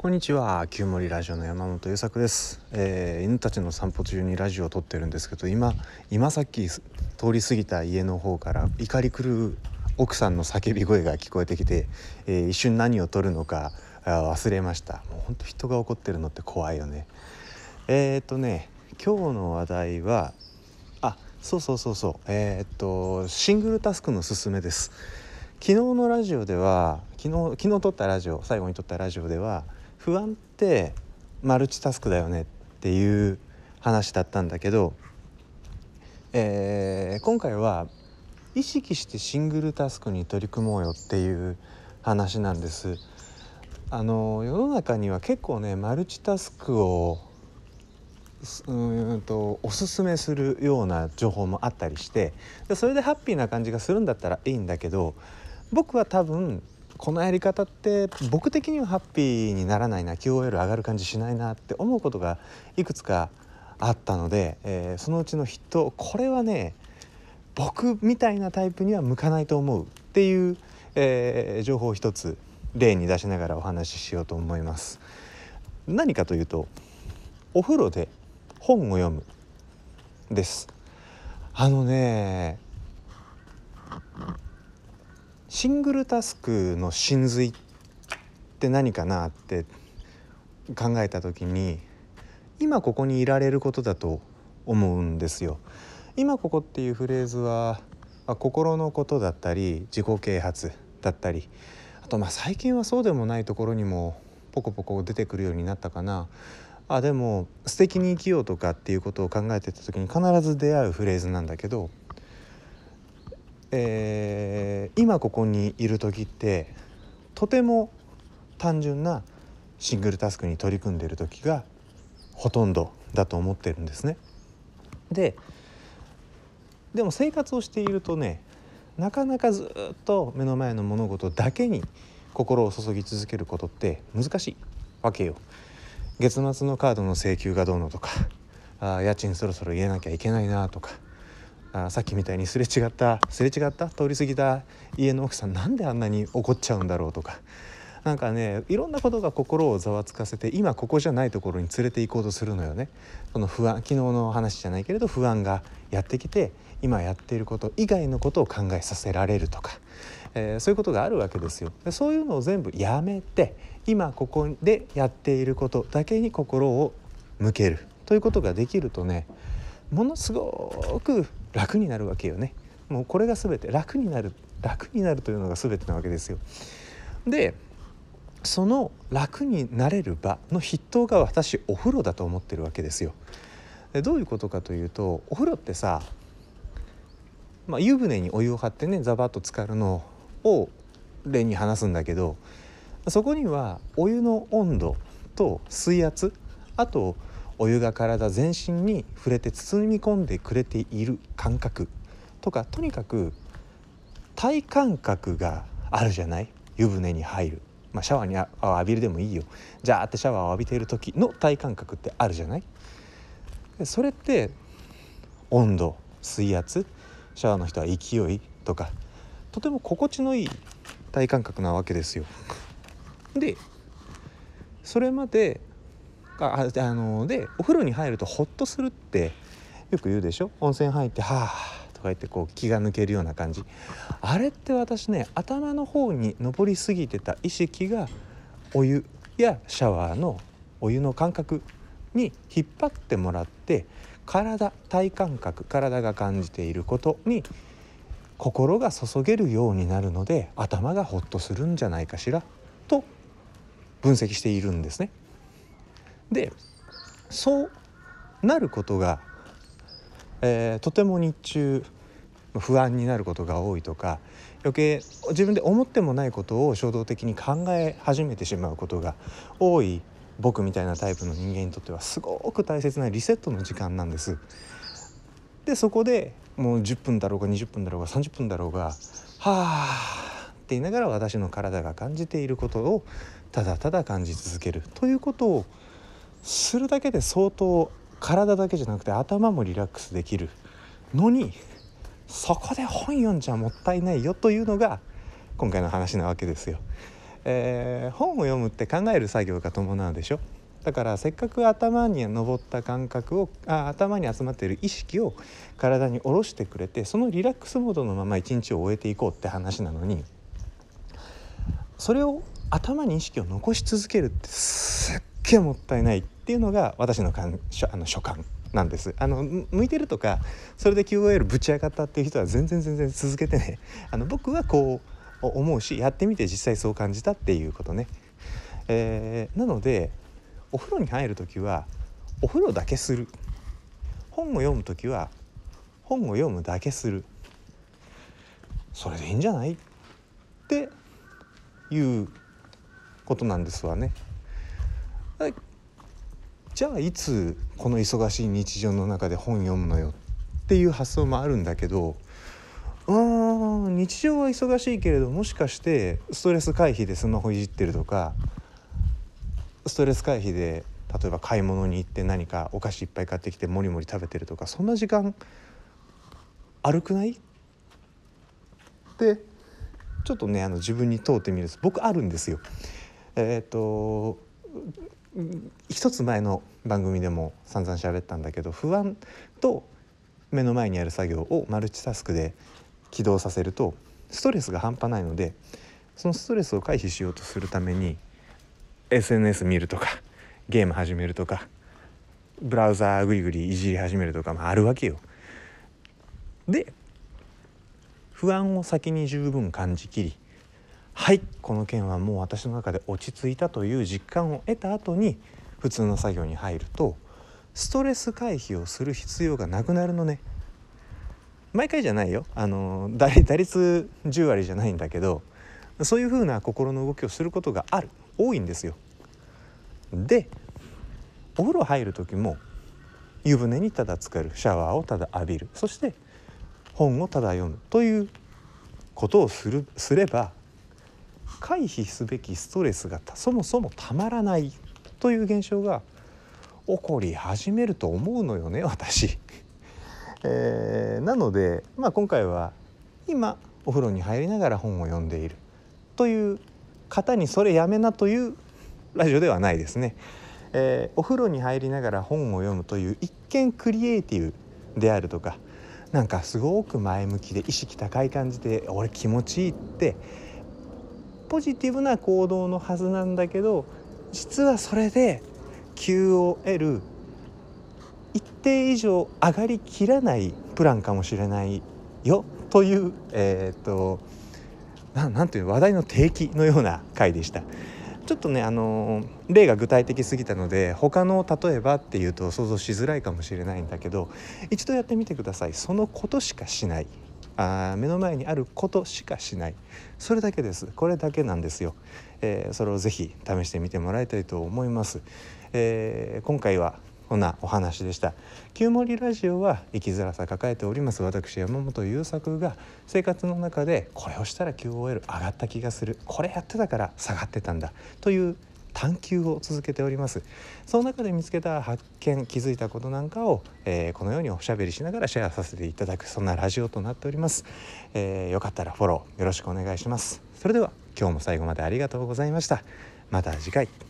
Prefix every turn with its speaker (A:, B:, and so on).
A: こんにちは旧森ラジオの山本優作です、えー犬たちの散歩中にラジオを撮ってるんですけど今今さっき通り過ぎた家の方から怒り狂う奥さんの叫び声が聞こえてきて、えー一瞬何を撮るのか忘れました。もうほんと人が怒ってるのって怖いよね。えー、っとね今日の話題はあそうそうそうそう。えー、っとシングルタスクのすすめです。昨日のラジオでは昨日昨日撮ったラジオ最後に撮ったラジオでは不安ってマルチタスクだよねっていう話だったんだけど、えー今回は意識してシングルタスクに取り組もうよっていう話なんです。あの世の中には結構ねマルチタスクをうんとおすすめするような情報もあったりしてでそれでハッピーな感じがするんだったらいいんだけど僕は多分このやり方って僕的にはハッピーにならないな QOL 上がる感じしないなって思うことがいくつかあったので、えーそのうちの筆頭これはね僕みたいなタイプには向かないと思うっていう、えー情報を一つ例に出しながらお話ししようと思います。何かというとお風呂で本を読むです。あのねシングルタスクの真髄って何かなって考えた時に今ここにいられることだと思うんですよ。今ここっていうフレーズはあ心のことだったり自己啓発だったりあとまあ最近はそうでもないところにもポコポコ出てくるようになったかな。あでも素敵に生きようとかっていうことを考えてた時に必ず出会うフレーズなんだけど、えー今ここにいる時ってとても単純なシングルタスクに取り組んでいる時がほとんどだと思ってるんですね。ででも生活をしているとねなかなかずっと目の前の物事だけに心を注ぎ続けることって難しいわけよ。月末のカードの請求がどうのとかあ家賃そろそろ入れなきゃいけないなとかあさっきみたいにすれ違ったすれ違った通り過ぎた家の奥さんなんであんなに怒っちゃうんだろうとかなんかねいろんなことが心をざわつかせて今ここじゃないところに連れて行こうとするのよね。その不安昨日の話じゃないけれど不安がやってきて今やっていること以外のことを考えさせられるとか、えーそういうことがあるわけですよ。でそういうのを全部やめて今ここでやっていることだけに心を向けるということができるとねものすごく楽になるわけよね。もうこれが全て楽になる楽になるというのが全てなわけですよ。でその楽になれる場の筆頭が私お風呂だと思ってるわけですよ。でどういうことかというとお風呂ってさ、まあ、湯船にお湯を張ってねザバッと浸かるのを例に話すんだけどそこにはお湯の温度と水圧あとお湯が体全身に触れて包み込んでくれている感覚とかとにかく体感覚があるじゃない？湯船に入る、まあ、シャワーにああ浴びるでもいいよ。じゃあってシャワーを浴びている時の体感覚ってあるじゃない？それって温度水圧シャワーの人は勢いとかとても心地のいい体感覚なわけですよ。でそれまであのでお風呂に入るとホッとするってよく言うでしょ温泉入って「はあ」とか言ってこう気が抜けるような感じあれって私ね頭の方に上りすぎてた意識がお湯やシャワーのお湯の感覚に引っ張ってもらって体体感覚体が感じていることに心が注げるようになるので頭がホッとするんじゃないかしらと分析しているんですね。でそうなることが、えーとても日中不安になることが多いとか余計自分で思ってもないことを衝動的に考え始めてしまうことが多い僕みたいなタイプの人間にとってはすごく大切なリセットの時間なんです。でそこでもう10分だろうが20分だろうが30分だろうが「はあ」って言いながら私の体が感じていることをただただ感じ続けるということをするだけで相当体だけじゃなくて頭もリラックスできるのにそこで本読んじゃもったいないよというのが今回の話なわけですよ。えー、本を読むって考える作業が伴うでしょだからせっかく頭に上った感覚をあ頭に集まっている意識を体に下ろしてくれてそのリラックスモードのまま一日を終えていこうって話なのにそれを頭に意識を残し続けるってげえもったいないっていうのが私の感あの所感なんです。あの向いてるとかそれで QOL ぶち上がったっていう人は全然全然続けてね。あの僕はこう思うしやってみて実際そう感じたっていうことね、えー、なのでお風呂に入る時はお風呂だけする。本を読む時は本を読むだけする。それでいいんじゃない？っていうことなんですわね。じゃあいつこの忙しい日常の中で本読むのよっていう発想もあるんだけどうん日常は忙しいけれどもしかしてストレス回避でスマホいじってるとかストレス回避で例えば買い物に行って何かお菓子いっぱい買ってきてもりもり食べてるとかそんな時間歩くない？ってちょっとねあの自分に問うてみる僕あるんですよ。えっ、と一つ前の番組でも散々喋ったんだけど不安と目の前にある作業をマルチタスクで起動させるとストレスが半端ないのでそのストレスを回避しようとするために SNS 見るとかゲーム始めるとかブラウザーグリグリいじり始めるとか、まあ、あるわけよ。で不安を先に十分感じきりはいこの件はもう私の中で落ち着いたという実感を得た後に普通の作業に入るとストレス回避をする必要がなくなるのね。毎回じゃないよあの打率10割じゃないんだけどそういうふうな心の動きをすることがある多いんですよ。でお風呂入る時も湯船にただ浸かるシャワーをただ浴びるそして本をただ読むということをするすれば回避すべきストレスがそもそもたまらないという現象が起こり始めると思うのよね私。えー、なので、まあ、今回は今お風呂に入りながら本を読んでいるという方にそれやめなというラジオではないですね。えー、お風呂に入りながら本を読むという一見クリエイティブであるとかなんかすごく前向きで意識高い感じで俺気持ちいいってポジティブな行動のはずなんだけど実はそれで QOL 一定以上上がりきらないプランかもしれないよ。という、えーと、となんていう話題の提起のような回でした。ちょっとねあの例が具体的すぎたので他の例えばっていうと想像しづらいかもしれないんだけど一度やってみてください。そのことしかしない。あ目の前にあることしかしない。それだけです。これだけなんですよ、えー、それをぜひ試してみてもらいたいと思います、えー、今回はこんなお話でした。旧森ラジオは生きづらさ抱えております。私山本優作が生活の中でこれをしたら QOL 上がった気がする。これやってたから下がってたんだ。という探求を続けております。その中で見つけた発見気づいたことなんかを、えー、このようにおしゃべりしながらシェアさせていただくそんなラジオとなっております、えー、よかったらフォローよろしくお願いします。それでは今日も最後までありがとうございました。また次回。